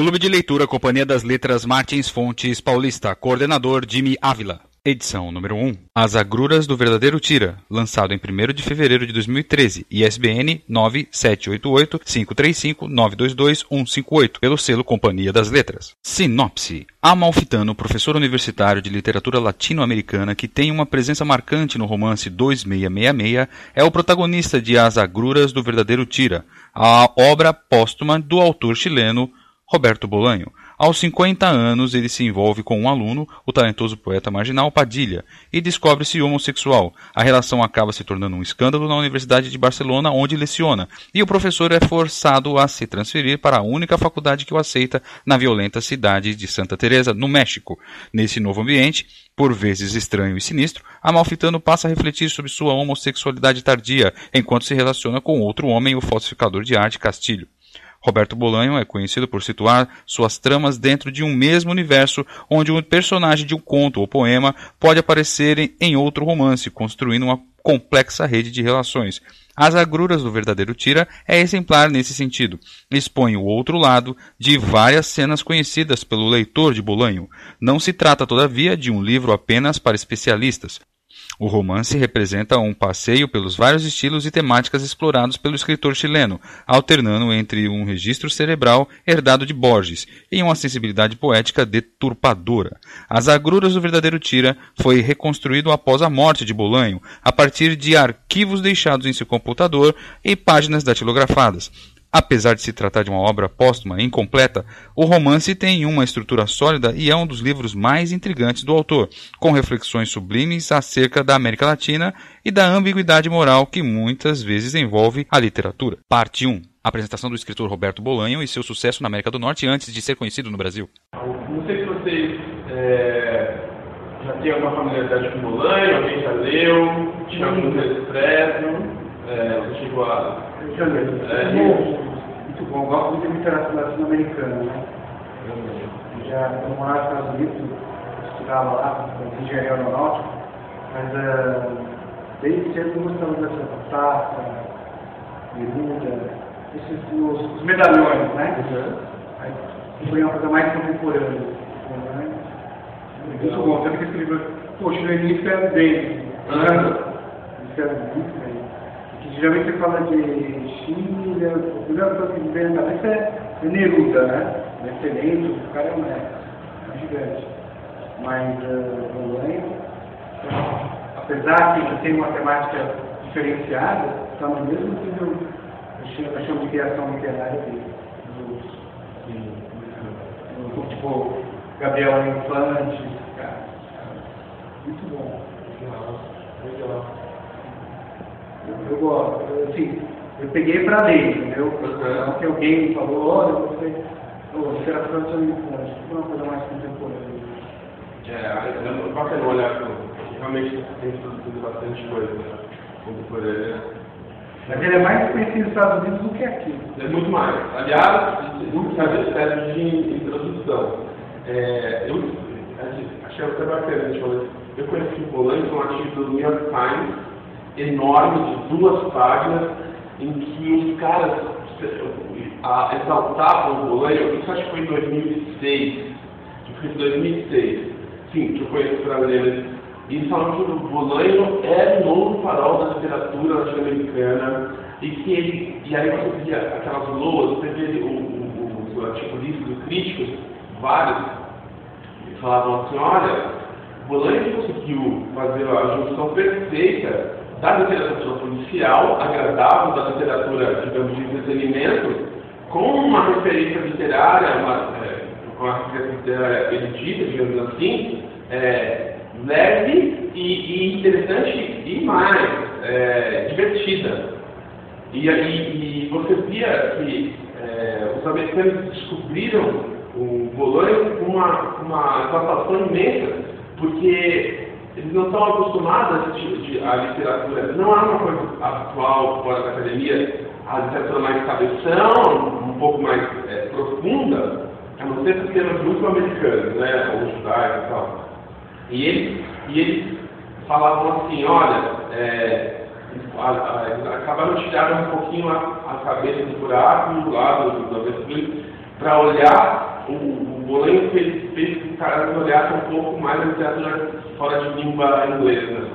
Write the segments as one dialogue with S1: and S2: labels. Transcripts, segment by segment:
S1: Clube de Leitura Companhia das Letras Martins Fontes Paulista, coordenador Jimmy Ávila. Edição número 1. As Agruras do Verdadeiro Tira, lançado em 1 de fevereiro de 2013, ISBN 97885-922-158, pelo selo Companhia das Letras. Sinopse. Amalfitano, professor universitário de literatura latino-americana que tem uma presença marcante no romance 2666, é o protagonista de As Agruras do Verdadeiro Tira, a obra póstuma do autor chileno Roberto Bolanho. Aos 50 anos, ele se envolve com um aluno, o talentoso poeta marginal Padilha, e descobre-se homossexual. A relação acaba se tornando um escândalo na Universidade de Barcelona, onde leciona, e o professor é forçado a se transferir para a única faculdade que o aceita na violenta cidade de Santa Teresa, no México. Nesse novo ambiente, por vezes estranho e sinistro, Amalfitano passa a refletir sobre sua homossexualidade tardia, enquanto se relaciona com outro homem, o falsificador de arte Castilho. Roberto Bolanho é conhecido por situar suas tramas dentro de um mesmo universo, onde um personagem de um conto ou poema pode aparecer em outro romance, construindo uma complexa rede de relações. As agruras do verdadeiro Tira é exemplar nesse sentido. Expõe o outro lado de várias cenas conhecidas pelo leitor de Bolanho. Não se trata, todavia, de um livro apenas para especialistas. O romance representa um passeio pelos vários estilos e temáticas explorados pelo escritor chileno, alternando entre um registro cerebral herdado de Borges e uma sensibilidade poética deturpadora. As agruras do verdadeiro Tira foi reconstruído após a morte de Bolanho, a partir de arquivos deixados em seu computador e páginas datilografadas. Apesar de se tratar de uma obra póstuma incompleta, o romance tem uma estrutura sólida e é um dos livros mais intrigantes do autor, com reflexões sublimes acerca da América Latina e da ambiguidade moral que muitas vezes envolve a literatura. Parte 1. Apresentação do escritor Roberto Bolanho e seu sucesso na América do Norte antes de ser conhecido no Brasil.
S2: Não sei se vocês é, já têm alguma familiaridade com Bolanho, alguém já leu, tinha algum expresso, é, você chegou a
S3: é, muito bom, gosto muito de literatura latino-americana, né? Já eu morava nos Estados Unidos, estudava lá, engenharia aeronáutica, mas uh, desde cedo gostava dessa taça, Neruda, esses os, os, medalhões, né? Uhum. Foi uma coisa mais contemporânea. Né? Muito bom, tanto que esse livro, poxa, no início era bem, né? Isso era muito bem geralmente você fala de Chile, a primeira coisa que vem na cabeça é Neruda, né? Excelente, o cara é um, é gigante. Mas uh, Bolanho, apesar que ele tem uma temática diferenciada, está no mesmo nível, eu chamo de criação literária dele. Tipo, Gabriel Infante, cara. Muito bom. Legal. Legal eu gosto. Assim, eu peguei para ler, entendeu? Uhum. que alguém falou, olha, você. Oh, literatura latino-americana, foi uma coisa mais contemporânea.
S2: É, é bacana olhar, realmente tem produzido bastante coisa né? contemporânea.
S3: Mas ele é mais conhecido nos Estados Unidos do que aqui.
S2: É muito mais. Aliás, muitas vezes de introdução. É, eu achei até bacana, eu conheci o Polanyi um artigo do New York Times enorme de duas páginas em que os caras exaltavam o Bolanho, isso acho que foi em 2006, que foi em 2006, sim, que eu conheço brasileiro, e falaram que o Bolanho era o novo farol da literatura latino-americana, e que ele, e aí você via aquelas loas, você vê o, o, o, o os críticos, vários, que falavam assim, olha, Bolanho conseguiu fazer a junção perfeita da literatura policial, agradável, da literatura, digamos, de entretenimento, com uma referência literária, uma, é, uma referência literária erudita, digamos assim, é, leve e, e, interessante e mais é, divertida. E, e, e, você via que é, os americanos descobriram o Bolonha com uma, uma imensa, porque eles não estão acostumados a esse tipo de a literatura. Não há uma coisa atual fora da academia, a literatura mais cabeção, um pouco mais é, profunda, a não ser sistemas muito americanos, né, ou judaicos e tal. E eles, e eles falavam assim, olha, é, a, a, acabaram de tirar um pouquinho a, a cabeça do buraco do, do, do para olhar, o, o Bolanho fez, fez que os caras olhassem um pouco mais a literatura fora de língua inglesa,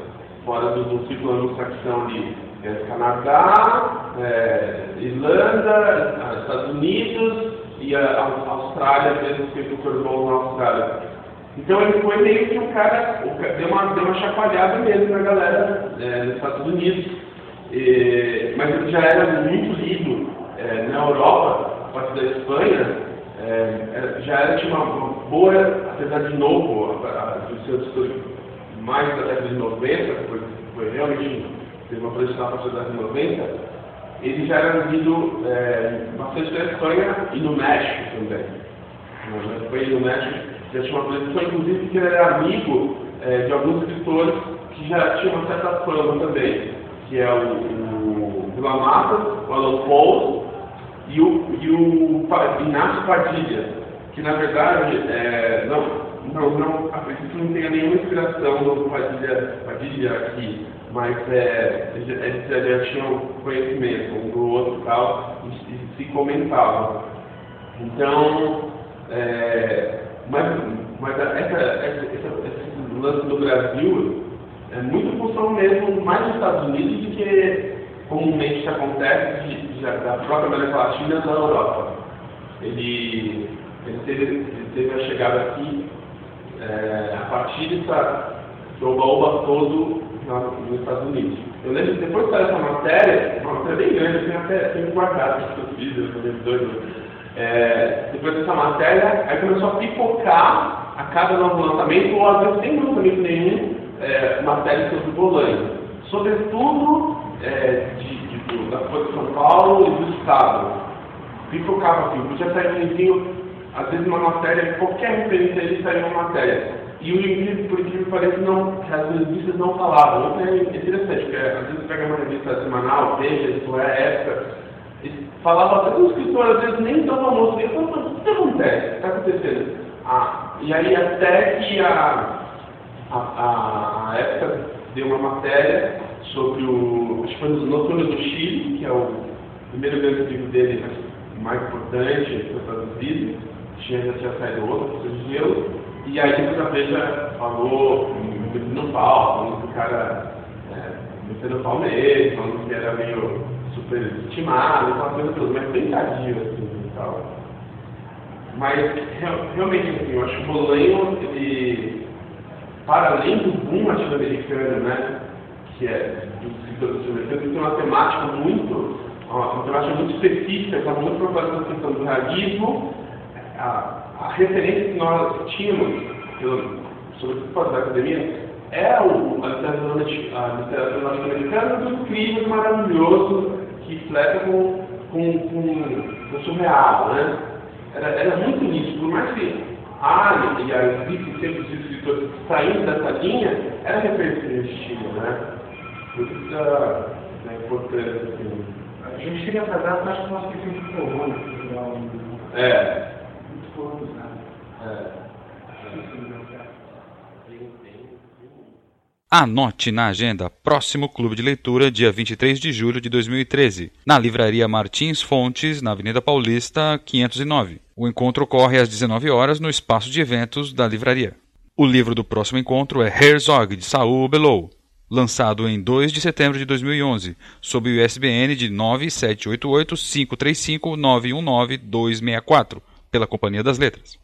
S2: fora do, do ciclo anglo-saxão ali. É, Canadá, é, Irlanda, Estados Unidos e a, a Austrália, mesmo que ele formou na Austrália. Então ele foi meio que um cara, deu uma, deu uma chacoalhada mesmo na galera é, nos Estados Unidos. E, mas ele já era muito lido é, na Europa, a partir da Espanha, é, já era, tinha uma, uma, boa, apesar de novo, do seu estudo mais da década de 90, foi, foi realmente teve uma projeção a partir da década de 90, ele já era lido é, bastante na Espanha e no México também. Na Espanha e no México já tinha uma projeção, inclusive, que ele era amigo é, de alguns escritores que já tinham uma certa fama também, que é o, o Vila Matas, o Alan Paul e o, e o Inácio Padilha, que na verdade é, não, não, não, acredito não tenha nenhuma inspiração do Padilha, Padilha aqui, mas é, eles já, já tinham conhecimento um do outro tal, e, e se comentavam. Então, é, mas, mas essa, essa, esse lance do Brasil é muito função mesmo mais dos Estados Unidos do que comumente acontece de, de, da própria América Latina da Europa. Ele, ele, teve, ele teve a chegada aqui é, a partir dessa oba-oba todo nos Estados Unidos. Eu lembro que depois de sair essa matéria, uma matéria bem grande, eu tenho até tenho guardado fiz, eu tô doido. É, depois dessa matéria, aí começou a pipocar a cada novo lançamento, ou às vezes sem lançamento nenhum, é, matéria sobre o Bolanho. Sobretudo é, de, de, da Folha de São Paulo e do Estado. Pipocava assim, podia sair um livrinho, às vezes uma matéria, qualquer referência ali saiu uma matéria. E o incrível, por incrível que pareça, não, as revistas não falavam. Isso é interessante, porque às vezes pega uma revista semanal, veja, isso é época, falava até o escritor, às vezes nem tão famoso. Eu falava, o que acontece? O que está acontecendo? Ah, e aí até que a, a, a, a época deu uma matéria sobre o, acho que foi no Noturno do Chile, que é o primeiro grande livro dele, mais importante, foi traduzido, tinha, já tinha saído outro, de Gelo, e aí depois a Veja falou, metendo pau, falando que o cara é, metendo pau nele, falando que era meio superestimado, aquela coisa toda, mas bem assim e tal. Mas realmente assim, eu acho que o Bolanho, ele, para além do boom latino-americano, né, que é tem uma temática muito, uma, temática muito específica, está muito preocupada com a questão do realismo, a, a referência que nós tínhamos, sobretudo fora da academia, é o, a literatura latino-americana dos crimes maravilhosos que flerta com, com, com, o surreal, né? Era, era muito nisso, por mais que a e a existe sempre os escritores saindo dessa linha, era referência nesse estilo, né? Por isso da, da importância. Assim.
S3: A gente queria fazer a parte que nós queríamos de corona,
S2: É.
S1: Anote na agenda próximo Clube de Leitura, dia 23 de julho de 2013, na Livraria Martins Fontes, na Avenida Paulista, 509. O encontro ocorre às 19 horas no espaço de eventos da livraria. O livro do próximo encontro é Herzog, de Saul Bellow, lançado em 2 de setembro de 2011, sob o ISBN de 9788 535 919 264, pela Companhia das Letras.